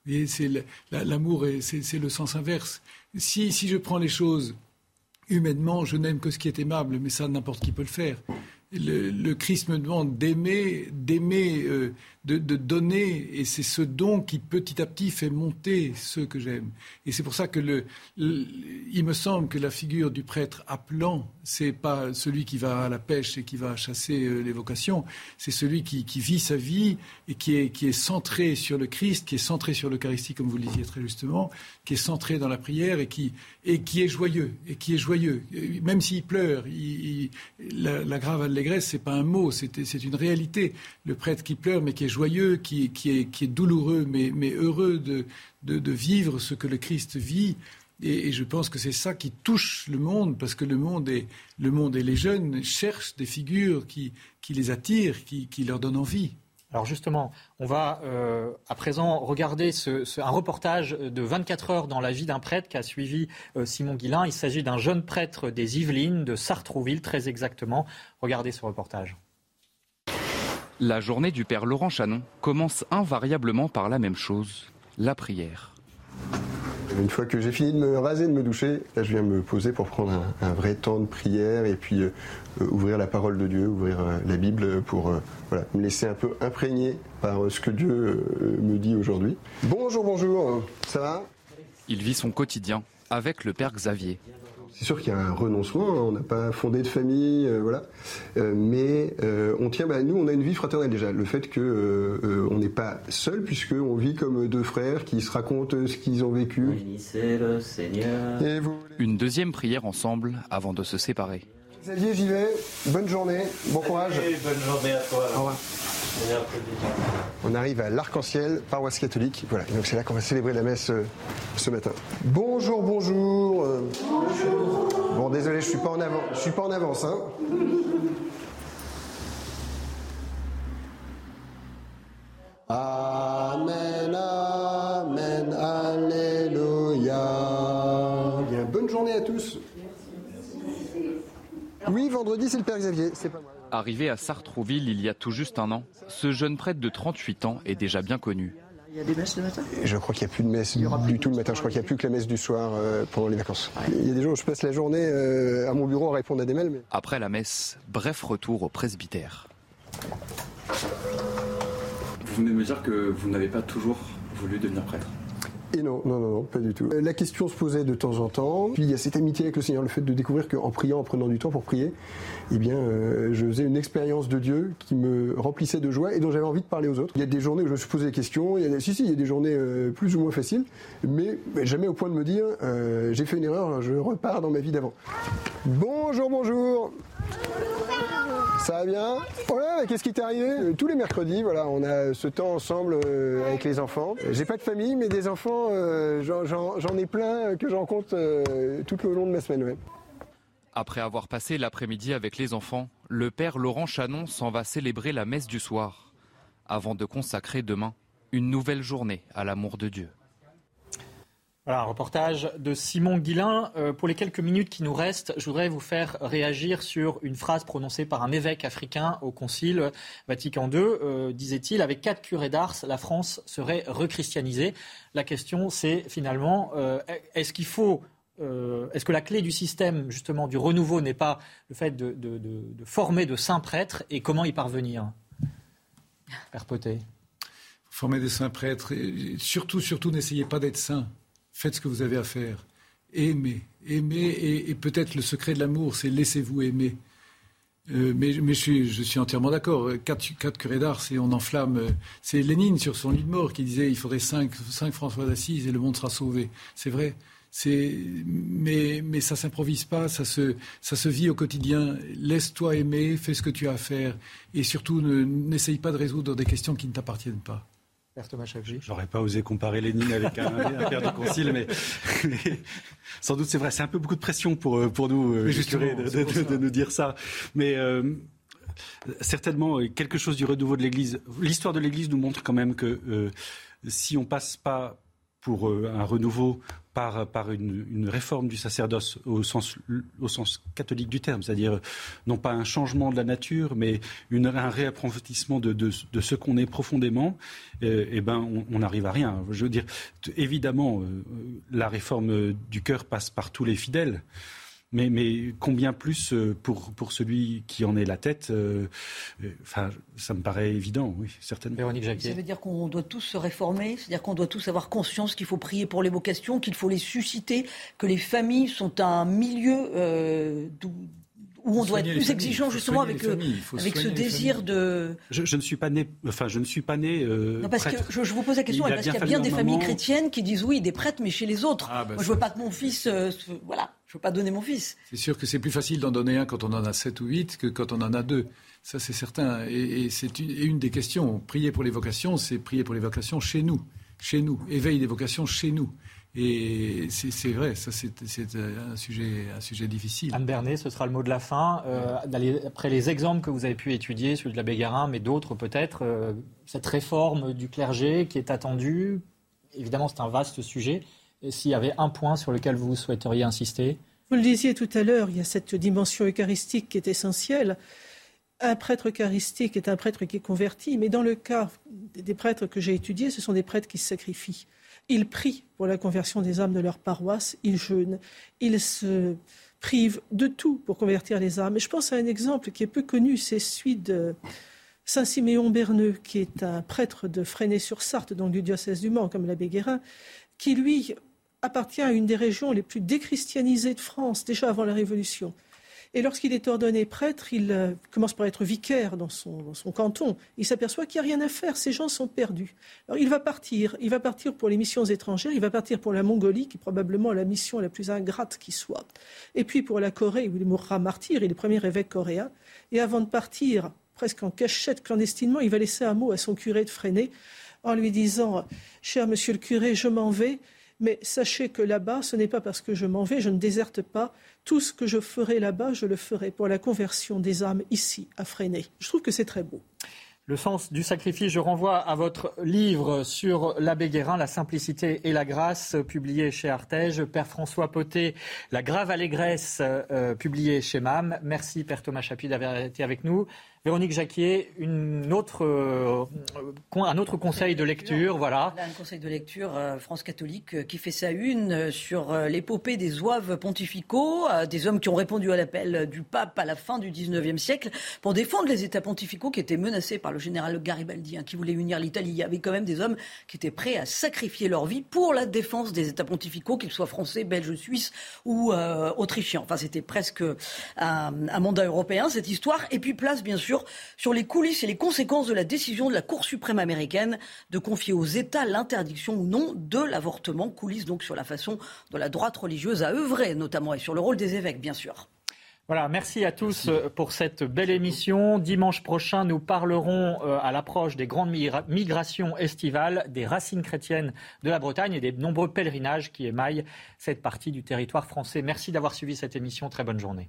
Et c'est l'amour, c'est, le sens inverse. Si je prends les choses humainement, je n'aime que ce qui est aimable, mais ça, n'importe qui peut le faire. Le, Christ me demande d'aimer, d'aimer, euh, de, donner, et c'est ce don qui petit à petit fait monter ceux que j'aime. Et c'est pour ça que le, il me semble que la figure du prêtre appelant, c'est pas celui qui va à la pêche et qui va chasser euh, les vocations, c'est celui qui, vit sa vie et qui est, centré sur le Christ, qui est centré sur l'Eucharistie, comme vous le disiez très justement, qui est centré dans la prière et qui, est joyeux, et qui est joyeux. Même s'il pleure, la, la, grave allégresse, c'est pas un mot, c'est une réalité. Le prêtre qui pleure, mais qui est joyeux, qui, est, douloureux, mais, heureux de, vivre ce que le Christ vit. Et, je pense que c'est ça qui touche le monde, parce que le monde le monde et les jeunes cherchent des figures qui, les attirent, qui, leur donnent envie. Alors justement, on va euh, à présent regarder un reportage de 24 heures dans la vie d'un prêtre qu'a suivi euh, Simon Guillain. Il s'agit d'un jeune prêtre des Yvelines, de Sartrouville très exactement. Regardez ce reportage. La journée du Père Laurent Chanon commence invariablement par la même chose, la prière. Une fois que j'ai fini de me raser, de me doucher, là je viens me poser pour prendre un, vrai temps de prière et puis euh, ouvrir la parole de Dieu, ouvrir euh, la Bible pour euh, me laisser un peu imprégner par ce que Dieu me dit aujourd'hui. Bonjour, bonjour, ça va? Il vit son quotidien avec le Père Xavier. C'est sûr qu'il y a un renoncement, hein. on n'a pas fondé de famille, euh, voilà. Euh, mais euh, on tient, bah, nous, on a une vie fraternelle déjà. Le fait que on n'est pas seul, puisque on vit comme deux frères qui se racontent ce qu'ils ont vécu. le Seigneur. Une deuxième prière ensemble avant de se séparer. Xavier, j'y vais. Bonne journée, bon courage. bonne journée à toi. Au revoir. On arrive à l'Arc-en-Ciel, paroisse catholique. Voilà, donc c'est là qu'on va célébrer la messe euh, ce matin. Bonjour, bonjour. bonjour. Bon, désolé, je suis pas en avance. Je suis pas en avance, hein. Amen, Amen, Alléluia. Bien, bonne journée à tous. Oui, vendredi, c'est le Père Xavier, c'est pas moi. Arrivé à Sartrouville il y a tout juste un an, ce jeune prêtre de 38 ans est déjà bien connu. Il y a des messes le matin? Je crois qu'il n'y a plus de messe du tout le matin. Je crois qu'il n'y a plus que la messe du soir euh, pendant les vacances. Il y a des jours où je passe la journée euh, à mon bureau à répondre à des mails. Après la messe, bref retour au presbytère. Vous venez de me dire que vous n'avez pas toujours voulu devenir prêtre. Et non, non, non, pas du tout. Euh, la question se posait de temps en temps. Puis il y a cette amitié avec le Seigneur, le fait de découvrir qu'en priant, en prenant du temps pour prier, eh bien, euh, je faisais une expérience de Dieu qui me remplissait de joie et dont j'avais envie de parler aux autres. Il y a des journées où je me suis posé des questions. Il y a si, si, il y a des journées euh, plus ou moins faciles, mais, jamais au point de me dire j'ai fait une erreur, je repars dans ma vie d'avant. Bonjour, bonjour. Ça va bien qu'est-ce qui t'est arrivé Tous les mercredis, voilà, on a ce temps ensemble avec les enfants. J'ai pas de famille, mais des enfants euh, j'en ai plein que j'en compte euh, tout le long de ma semaine. Après avoir passé l'après-midi avec les enfants, le père Laurent Chanon s'en va célébrer la messe du soir, avant de consacrer demain une nouvelle journée à l'amour de Dieu. Voilà, un reportage de Simon Guillain. Euh, pour les quelques minutes qui nous restent, je voudrais vous faire réagir sur une phrase prononcée par un évêque africain au Concile Vatican II. Euh, disait-il, avec quatre curés d'Ars, la France serait rechristianisée. La question, c'est finalement, euh, est-ce qu'il faut est-ce que la clé du système, justement, du renouveau n'est pas le fait de, former de saints prêtres et comment y parvenir? Père. Former des saints prêtres. Et surtout, surtout, n'essayez pas d'être saint faites ce que vous avez à faire. Aimez, aimez, et, peut-être le secret de l'amour, c'est laissez-vous aimer. Euh, mais, je, suis, entièrement d'accord. Quatre, quatre curés d'art, c'est on enflamme. Euh, c'est Lénine sur son lit de mort qui disait il faudrait cinq, cinq François d'Assise et le monde sera sauvé. C'est vrai. mais, mais ça s'improvise pas, ça se, ça se vit au quotidien. Laisse-toi aimer, fais ce que tu as à faire, et surtout n'essaye pas de résoudre des questions qui ne t'appartiennent pas. J'aurais pas osé comparer Lénine avec un, père de concile, mais, sans doute c'est vrai. C'est un peu beaucoup de pression pour, euh, pour nous, euh, de, de, nous dire ça. Mais euh, certainement, quelque chose du renouveau de l'Église. L'histoire de l'Église nous montre quand même que si on passe pas pour un renouveau par, par une, réforme du sacerdoce au sens, au sens catholique du terme, c'est-à-dire non pas un changement de la nature, mais une, un réapprofondissement de, de, de ce qu'on est profondément, eh, eh ben, on n'arrive à rien. Je veux dire, évidemment, euh, la réforme du cœur passe par tous les fidèles. Mais, mais, combien plus euh, pour, pour celui qui en est la tête euh, euh, Enfin, ça me paraît évident, oui, certainement. Véronique Ça veut dire qu'on doit tous se réformer, c'est-à-dire qu'on doit tous avoir conscience qu'il faut prier pour les vocations, qu'il faut les susciter, que les familles sont un milieu euh, où on doit être plus exigeant justement avec, avec ce désir de. Je, ne suis pas né, enfin je ne suis pas né. non parce que je, vous pose la question parce qu'il y a bien des familles chrétiennes qui disent oui des prêtres mais chez les autres. Ah, bah Moi je veux pas que mon fils, voilà. Je ne veux pas donner mon fils. C'est sûr que c'est plus facile d'en donner un quand on en a sept ou huit que quand on en a deux. Ça, c'est certain. Et, c'est une, des questions. Prier pour les vocations, c'est prier pour les vocations chez nous. Chez nous. Éveil des vocations chez nous. Et c'est vrai, ça c'est un sujet, un sujet difficile. Anne Bernet, ce sera le mot de la fin. Euh, après les exemples que vous avez pu étudier, celui de la Guérin, mais d'autres peut-être, euh, cette réforme du clergé qui est attendue, évidemment c'est un vaste sujet. S'il y avait un point sur lequel vous souhaiteriez insister Vous le disiez tout à l'heure, il y a cette dimension eucharistique qui est essentielle. Un prêtre eucharistique est un prêtre qui est converti, mais dans le cas des prêtres que j'ai étudiés, ce sont des prêtres qui se sacrifient. Ils prient pour la conversion des âmes de leur paroisse, ils jeûnent, ils se privent de tout pour convertir les âmes. Et je pense à un exemple qui est peu connu, c'est celui de Saint Siméon Berneux, qui est un prêtre de Fresnay-sur-Sarthe, donc du diocèse du Mans, comme l'abbé Guérin, qui lui appartient à une des régions les plus déchristianisées de France, déjà avant la Révolution. Et lorsqu'il est ordonné prêtre, il euh, commence par être vicaire dans son, canton. Il s'aperçoit qu'il n'y a rien à faire, ces gens sont perdus. Alors il va partir, il va partir pour les missions étrangères, il va partir pour la Mongolie, qui est probablement la mission la plus ingrate qui soit. Et puis pour la Corée, où il mourra martyr, il est le premier évêque coréen. Et avant de partir, presque en cachette clandestinement, il va laisser un mot à son curé de Freinet en lui disant Cher monsieur le curé, je m'en vais mais sachez que là-bas, ce n'est pas parce que je m'en vais, je ne déserte pas. Tout ce que je ferai là-bas, je le ferai pour la conversion des âmes ici, à Freinet. Je trouve que c'est très beau. Le sens du sacrifice, je renvoie à votre livre sur l'abbé Guérin, La simplicité et la grâce, publié chez Artege. Père François Poté, La grave allégresse, euh, publié chez MAM. Merci, Père Thomas Chapuis, d'avoir été avec nous. Véronique Jacquier, une autre, euh, un autre conseil de lecture, voilà. un conseil de lecture euh, France catholique euh, qui fait sa une sur l'épopée des zouaves pontificaux, des hommes qui ont répondu à l'appel du pape à la fin du 19e siècle pour défendre les États pontificaux qui étaient menacés par le général Garibaldi, hein, qui voulait unir l'Italie. Il y avait quand même des hommes qui étaient prêts à sacrifier leur vie pour la défense des États pontificaux, qu'ils soient français, belges, suisses ou autrichiens. Enfin, c'était presque un, un mandat européen, cette histoire. Et puis place, bien sûr, sur, les coulisses et les conséquences de la décision de la Cour suprême américaine de confier aux États l'interdiction ou non de l'avortement. Coulisses donc sur la façon dont la droite religieuse a œuvré, notamment, et sur le rôle des évêques, bien sûr. Voilà, merci à tous euh, pour cette belle émission. Dimanche prochain, nous parlerons euh, à l'approche des grandes migrations estivales des racines chrétiennes de la Bretagne et des nombreux pèlerinages qui émaillent cette partie du territoire français. Merci d'avoir suivi cette émission. Très bonne journée.